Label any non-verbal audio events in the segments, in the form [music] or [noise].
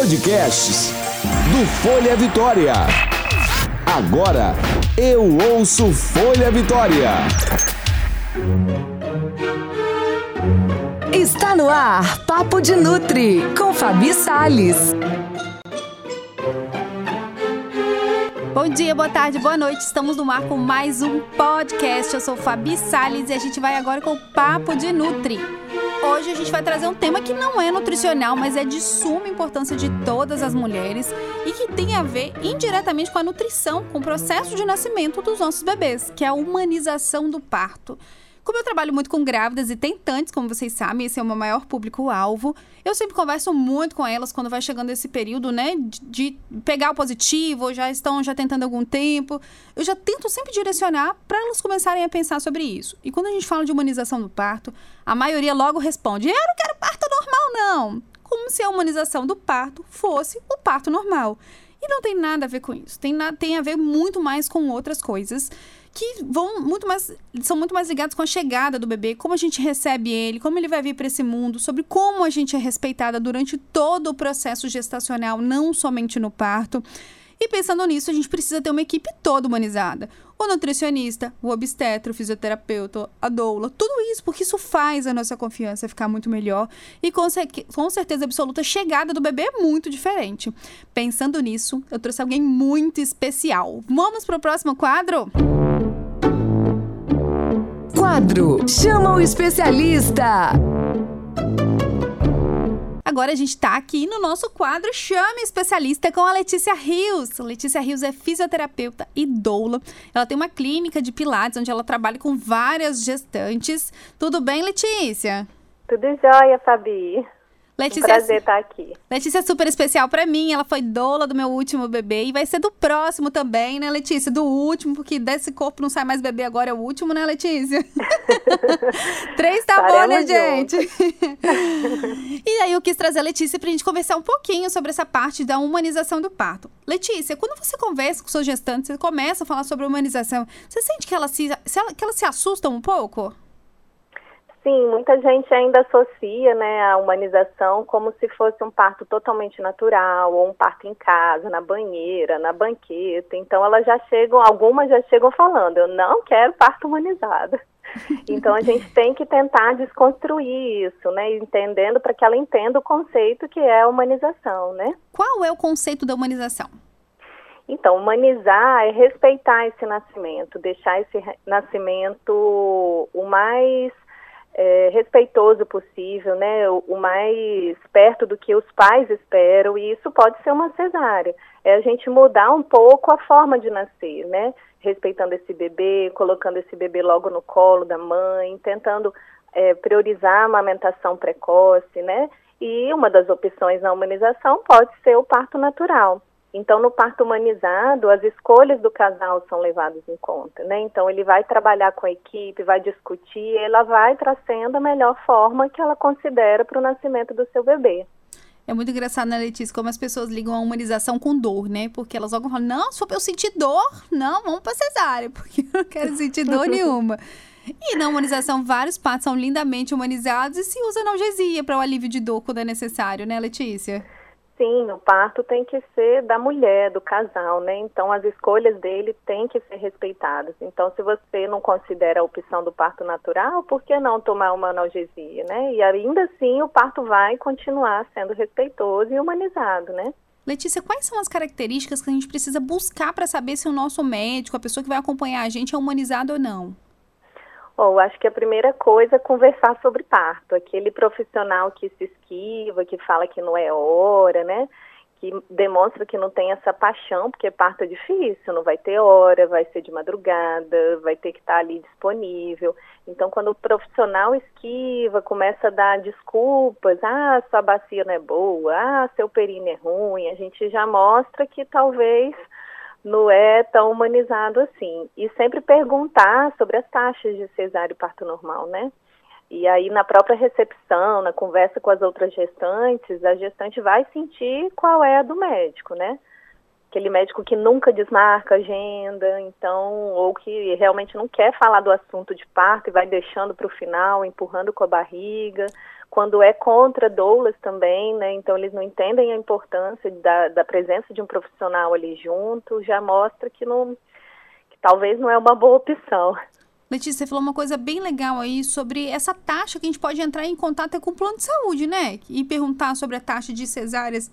Podcasts do Folha Vitória. Agora eu ouço Folha Vitória. Está no ar Papo de Nutri com Fabi Sales. Bom dia, boa tarde, boa noite. Estamos no ar com mais um podcast. Eu sou Fabi Sales e a gente vai agora com o Papo de Nutri. Hoje a gente vai trazer um tema que não é nutricional, mas é de suma importância de todas as mulheres e que tem a ver indiretamente com a nutrição, com o processo de nascimento dos nossos bebês, que é a humanização do parto. Como eu trabalho muito com grávidas e tentantes, como vocês sabem, esse é o meu maior público-alvo, eu sempre converso muito com elas quando vai chegando esse período, né, de, de pegar o positivo, ou já estão já tentando algum tempo. Eu já tento sempre direcionar para elas começarem a pensar sobre isso. E quando a gente fala de humanização do parto, a maioria logo responde: Eu não quero parto normal, não. Como se a humanização do parto fosse o parto normal. E não tem nada a ver com isso. Tem, na, tem a ver muito mais com outras coisas que vão muito mais são muito mais ligados com a chegada do bebê, como a gente recebe ele, como ele vai vir para esse mundo, sobre como a gente é respeitada durante todo o processo gestacional, não somente no parto. E pensando nisso, a gente precisa ter uma equipe toda humanizada. O nutricionista, o obstetra, o fisioterapeuta, a doula, tudo isso, porque isso faz a nossa confiança ficar muito melhor e com, com certeza absoluta a chegada do bebê é muito diferente. Pensando nisso, eu trouxe alguém muito especial. Vamos para o próximo quadro? Quadro Chama o Especialista! Agora a gente está aqui no nosso quadro Chame Especialista com a Letícia Rios. Letícia Rios é fisioterapeuta e doula. Ela tem uma clínica de pilates onde ela trabalha com várias gestantes. Tudo bem, Letícia? Tudo jóia, Fabi. Letícia, um prazer estar aqui. Letícia é super especial para mim. Ela foi doula do meu último bebê e vai ser do próximo também, né, Letícia? Do último, porque desse corpo não sai mais bebê agora é o último, né, Letícia? [laughs] Três tá bom, né, gente? e aí eu quis trazer a Letícia pra gente conversar um pouquinho sobre essa parte da humanização do parto. Letícia, quando você conversa com seus gestantes, você começa a falar sobre humanização, você sente que ela se, que ela se assustam um pouco? Sim, muita gente ainda associa né, a humanização como se fosse um parto totalmente natural, ou um parto em casa, na banheira, na banqueta. Então elas já chegam, algumas já chegam falando, eu não quero parto humanizado. [laughs] Então a gente tem que tentar desconstruir isso, né? Entendendo para que ela entenda o conceito que é a humanização, né? Qual é o conceito da humanização? Então, humanizar é respeitar esse nascimento, deixar esse nascimento o mais é, respeitoso possível, né, o, o, mais perto do que os pais esperam, e isso pode ser uma cesárea. É a gente mudar um pouco a forma de nascer, né, respeitando esse bebê, colocando esse bebê logo no colo da mãe, tentando é, priorizar a amamentação precoce, né, e uma das opções na humanização pode ser o parto natural. Então, no parto humanizado, as escolhas do casal são levadas em conta, né? Então, ele vai trabalhar com a equipe, vai discutir, ela vai trazendo a melhor forma que ela considera para o nascimento do seu bebê. É muito engraçado, né, Letícia, como as pessoas ligam a humanização com dor, né? Porque elas logo falam, não, pra eu sentir dor, não, vamos pra cesárea, [laughs] porque eu não quero sentir dor nenhuma. E na humanização, vários partos são lindamente humanizados e se usa analgesia para o alívio de dor quando é necessário, né, Letícia? Sim, o parto tem que ser da mulher, do casal, né? Então as escolhas dele têm que ser respeitadas. Então, se você não considera a opção do parto natural, por que não tomar uma analgesia, né? E ainda assim o parto vai continuar sendo respeitoso e humanizado, né? Letícia, quais são as características que a gente precisa buscar para saber se o nosso médico, a pessoa que vai acompanhar a gente, é humanizado ou não? Bom, acho que a primeira coisa é conversar sobre parto. Aquele profissional que se esquiva, que fala que não é hora, né? Que demonstra que não tem essa paixão, porque parto é difícil, não vai ter hora, vai ser de madrugada, vai ter que estar ali disponível. Então, quando o profissional esquiva, começa a dar desculpas, ah, sua bacia não é boa, ah, seu períneo é ruim, a gente já mostra que talvez não é tão humanizado assim. E sempre perguntar sobre as taxas de cesárea e parto normal, né? E aí, na própria recepção, na conversa com as outras gestantes, a gestante vai sentir qual é a do médico, né? Aquele médico que nunca desmarca agenda, então, ou que realmente não quer falar do assunto de parto e vai deixando para o final, empurrando com a barriga. Quando é contra doulas também, né? Então eles não entendem a importância da, da presença de um profissional ali junto, já mostra que não que talvez não é uma boa opção. Letícia, você falou uma coisa bem legal aí sobre essa taxa que a gente pode entrar em contato com o plano de saúde, né? E perguntar sobre a taxa de cesáreas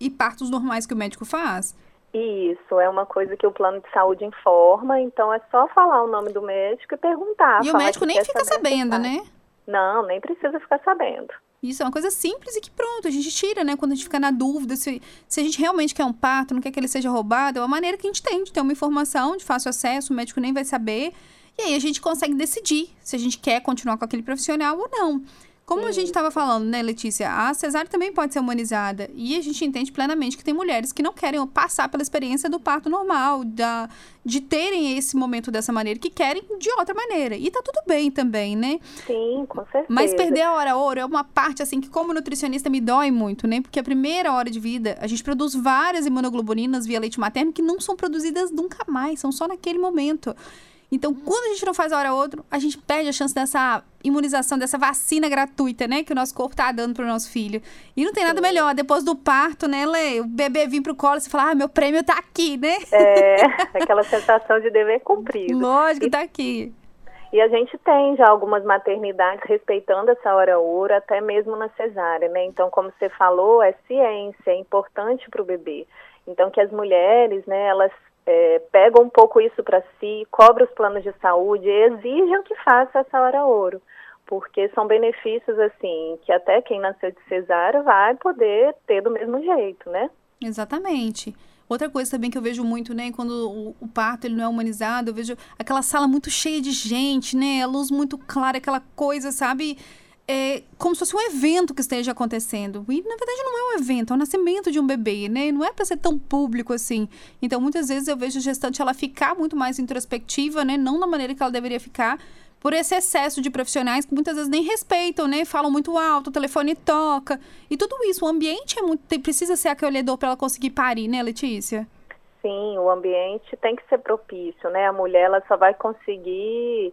e partos normais que o médico faz. Isso, é uma coisa que o plano de saúde informa, então é só falar o nome do médico e perguntar. E o médico nem fica sabendo, né? Não, nem precisa ficar sabendo. Isso é uma coisa simples e que pronto, a gente tira, né? Quando a gente fica na dúvida se, se a gente realmente quer um parto, não quer que ele seja roubado, é uma maneira que a gente tem de ter uma informação de fácil acesso, o médico nem vai saber. E aí a gente consegue decidir se a gente quer continuar com aquele profissional ou não. Como a gente estava falando, né, Letícia, a cesárea também pode ser humanizada. E a gente entende plenamente que tem mulheres que não querem passar pela experiência do parto normal, da, de terem esse momento dessa maneira, que querem de outra maneira. E tá tudo bem também, né? Sim, com certeza. Mas perder a hora ouro é uma parte, assim, que como nutricionista me dói muito, né? Porque a primeira hora de vida, a gente produz várias imunoglobulinas via leite materno que não são produzidas nunca mais, são só naquele momento. Então, quando a gente não faz a hora outro, a gente perde a chance dessa imunização, dessa vacina gratuita, né? Que o nosso corpo tá dando pro nosso filho. E não tem nada melhor, depois do parto, né, Lê? O bebê vir pro colo e você falar, ah, meu prêmio tá aqui, né? É, [laughs] aquela sensação de dever cumprido. Lógico, e, tá aqui. E a gente tem já algumas maternidades respeitando essa hora ouro, até mesmo na cesárea, né? Então, como você falou, é ciência, é importante para o bebê. Então, que as mulheres, né, elas é, pegam um pouco isso para si, cobra os planos de saúde e exijam que faça essa hora ouro, porque são benefícios assim que até quem nasceu de cesárea vai poder ter do mesmo jeito, né? Exatamente. Outra coisa também que eu vejo muito, né, quando o, o, parto ele não é humanizado, eu vejo aquela sala muito cheia de gente, né, a luz muito clara, aquela coisa, sabe? É como se fosse um evento que esteja acontecendo. E na verdade não é um evento, é o nascimento de um bebê, né? Não é para ser tão público assim. Então muitas vezes eu vejo a gestante ela ficar muito mais introspectiva, né? Não da maneira que ela deveria ficar, por esse excesso de profissionais que muitas vezes nem respeitam, né? Falam muito alto, o telefone toca. E tudo isso, o ambiente é muito, precisa ser acolhedor para ela conseguir parir, né, Letícia? Sim, o ambiente tem que ser propício, né? A mulher ela só vai conseguir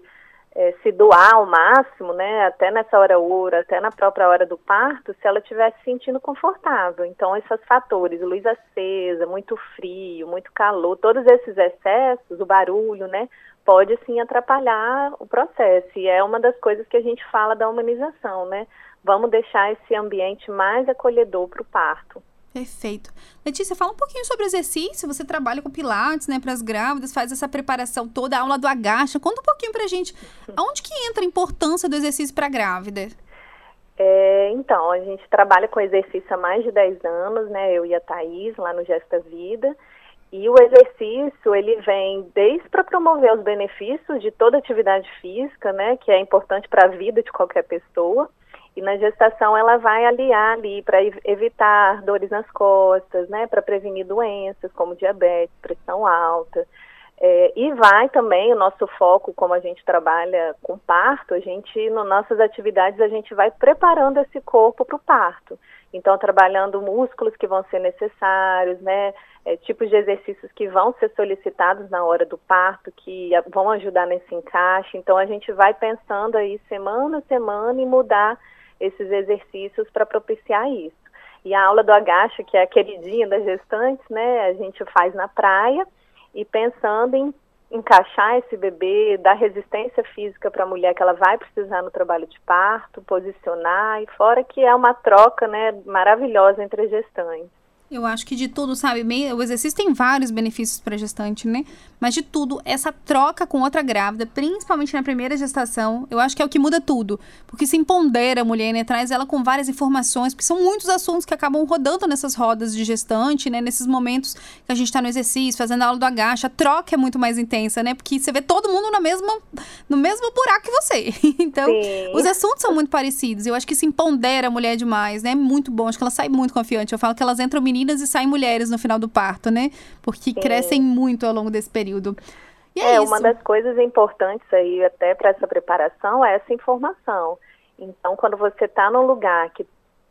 é, se doar ao máximo, né, até nessa hora ouro, até na própria hora do parto, se ela estiver se sentindo confortável. Então, esses fatores, luz acesa, muito frio, muito calor, todos esses excessos, o barulho, né, pode sim atrapalhar o processo. E é uma das coisas que a gente fala da humanização, né? Vamos deixar esse ambiente mais acolhedor para o parto. Perfeito. Letícia, fala um pouquinho sobre exercício. Você trabalha com pilates, né, para as grávidas, faz essa preparação toda, a aula do agacha. Conta um pouquinho para a gente. [laughs] Aonde que entra a importância do exercício para a grávida? É, então, a gente trabalha com exercício há mais de 10 anos, né, eu e a Thaís, lá no Gesta Vida. E o exercício, ele vem desde para promover os benefícios de toda atividade física, né, que é importante para a vida de qualquer pessoa, e na gestação ela vai aliar ali para evitar dores nas costas, né, para prevenir doenças como diabetes, pressão alta. É, e vai também o nosso foco, como a gente trabalha com parto, a gente, nas nossas atividades, a gente vai preparando esse corpo para o parto. Então, trabalhando músculos que vão ser necessários, né, é, tipos de exercícios que vão ser solicitados na hora do parto, que vão ajudar nesse encaixe. Então, a gente vai pensando aí semana a semana e mudar esses exercícios para propiciar isso. E a aula do agacha, que é a queridinha das gestantes, né, a gente faz na praia e pensando em encaixar esse bebê, dar resistência física para a mulher que ela vai precisar no trabalho de parto, posicionar, e fora que é uma troca, né, maravilhosa entre gestantes. Eu acho que de tudo, sabe? O exercício tem vários benefícios para a gestante, né? Mas de tudo, essa troca com outra grávida, principalmente na primeira gestação, eu acho que é o que muda tudo. Porque se empodera a mulher, né? Traz ela com várias informações, porque são muitos assuntos que acabam rodando nessas rodas de gestante, né? Nesses momentos que a gente está no exercício, fazendo a aula do agacha. A troca é muito mais intensa, né? Porque você vê todo mundo na mesma, no mesmo buraco que você. [laughs] então, Sim. os assuntos são muito parecidos. Eu acho que se empodera a mulher demais, né? É muito bom. Acho que ela sai muito confiante. Eu falo que elas entram meninas e saem mulheres no final do parto, né? Porque Sim. crescem muito ao longo desse período. E é, é uma das coisas importantes aí até para essa preparação é essa informação. Então, quando você está num lugar que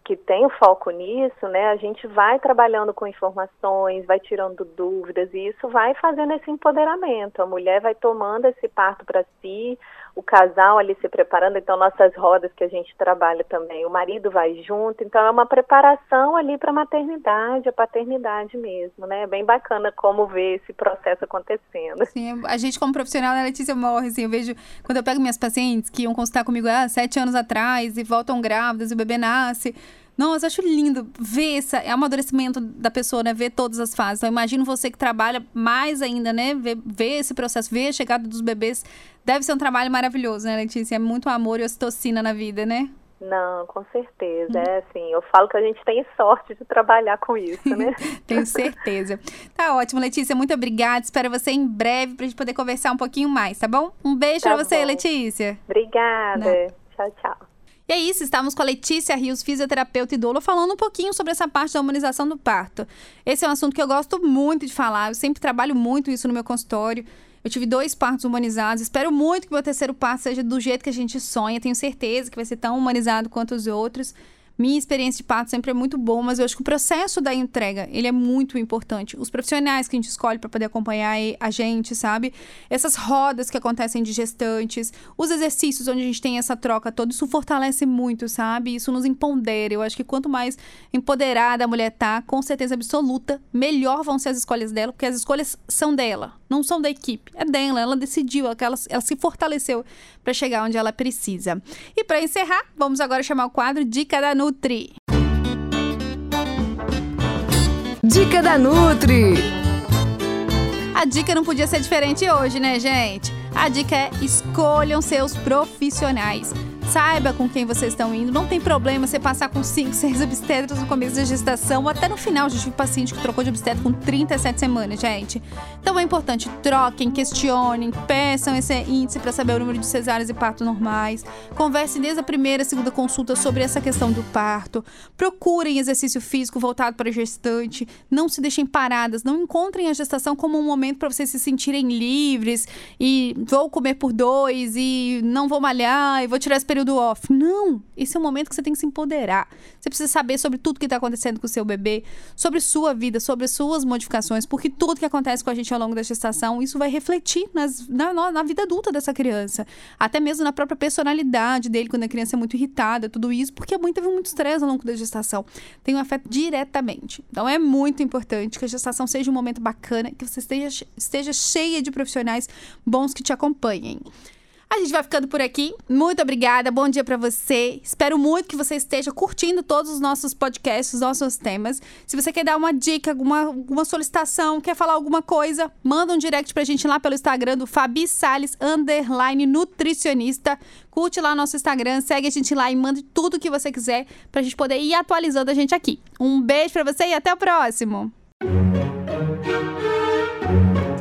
que tem o foco nisso, né, a gente vai trabalhando com informações, vai tirando dúvidas e isso vai fazendo esse empoderamento. A mulher vai tomando esse parto para si, o casal ali se preparando, então nossas rodas que a gente trabalha também, o marido vai junto, então é uma preparação ali para a maternidade, a paternidade mesmo, né? É bem bacana como ver esse processo acontecendo. Sim, a gente como profissional, né, Letícia, morre, assim, eu vejo, quando eu pego minhas pacientes que iam consultar comigo há sete anos atrás e voltam grávidas e o bebê nasce, nossa, acho lindo ver esse amadurecimento da pessoa, né? Ver todas as fases. Então, imagino você que trabalha mais ainda, né? Ver, ver esse processo, ver a chegada dos bebês. Deve ser um trabalho maravilhoso, né, Letícia? É muito amor e ocitocina na vida, né? Não, com certeza. É assim, eu falo que a gente tem sorte de trabalhar com isso, né? [laughs] Tenho certeza. Tá ótimo, Letícia. Muito obrigada. Espero você em breve pra gente poder conversar um pouquinho mais, tá bom? Um beijo tá pra você. Letícia. Obrigada. Não. Tchau, tchau. E é isso, estamos com a Letícia Rios, fisioterapeuta e doula, falando um pouquinho sobre essa parte da humanização do parto. Esse é um assunto que eu gosto muito de falar, eu sempre trabalho muito isso no meu consultório. Eu tive dois partos humanizados, espero muito que meu terceiro parto seja do jeito que a gente sonha, tenho certeza que vai ser tão humanizado quanto os outros. Minha experiência de parto sempre é muito boa, mas eu acho que o processo da entrega, ele é muito importante. Os profissionais que a gente escolhe para poder acompanhar a gente, sabe? Essas rodas que acontecem de gestantes, os exercícios onde a gente tem essa troca toda, isso fortalece muito, sabe? Isso nos empodera. Eu acho que quanto mais empoderada a mulher tá, com certeza absoluta, melhor vão ser as escolhas dela, porque as escolhas são dela, não são da equipe, é dela. Ela decidiu, ela, ela se fortaleceu para chegar onde ela precisa. E para encerrar, vamos agora chamar o quadro Dica da Nutri. Dica da Nutri. A dica não podia ser diferente hoje, né, gente? A dica é escolham seus profissionais. Saiba com quem vocês estão indo. Não tem problema você passar com 5, 6 [laughs] obstetras no começo da gestação, até no final. Já tive paciente que trocou de obstetra com 37 semanas, gente. Então é importante, troquem, questionem, peçam esse índice para saber o número de cesáreas e partos normais. Conversem desde a primeira e segunda consulta sobre essa questão do parto. Procurem exercício físico voltado para gestante. Não se deixem paradas. Não encontrem a gestação como um momento para vocês se sentirem livres e vou comer por dois e não vou malhar e vou tirar esse período off. Não! Esse é o momento que você tem que se empoderar. Você precisa saber sobre tudo que está acontecendo com o seu bebê, sobre sua vida, sobre suas modificações, porque tudo que acontece com a gente ao longo da gestação, isso vai refletir nas, na, na vida adulta dessa criança. Até mesmo na própria personalidade dele, quando a criança é muito irritada, tudo isso, porque a mãe teve muito estresse ao longo da gestação. Tem um afeto diretamente. Então é muito importante que a gestação seja um momento bacana, que você esteja, esteja cheia de profissionais bons que te acompanhem. A gente vai ficando por aqui. Muito obrigada. Bom dia para você. Espero muito que você esteja curtindo todos os nossos podcasts, os nossos temas. Se você quer dar uma dica, alguma, alguma solicitação, quer falar alguma coisa, manda um direct pra gente lá pelo Instagram do Fabi Salles, underline nutricionista. Curte lá nosso Instagram, segue a gente lá e manda tudo que você quiser pra gente poder ir atualizando a gente aqui. Um beijo para você e até o próximo.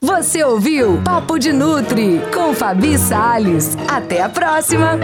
Você ouviu Papo de Nutri com Fabi Sales. Até a próxima!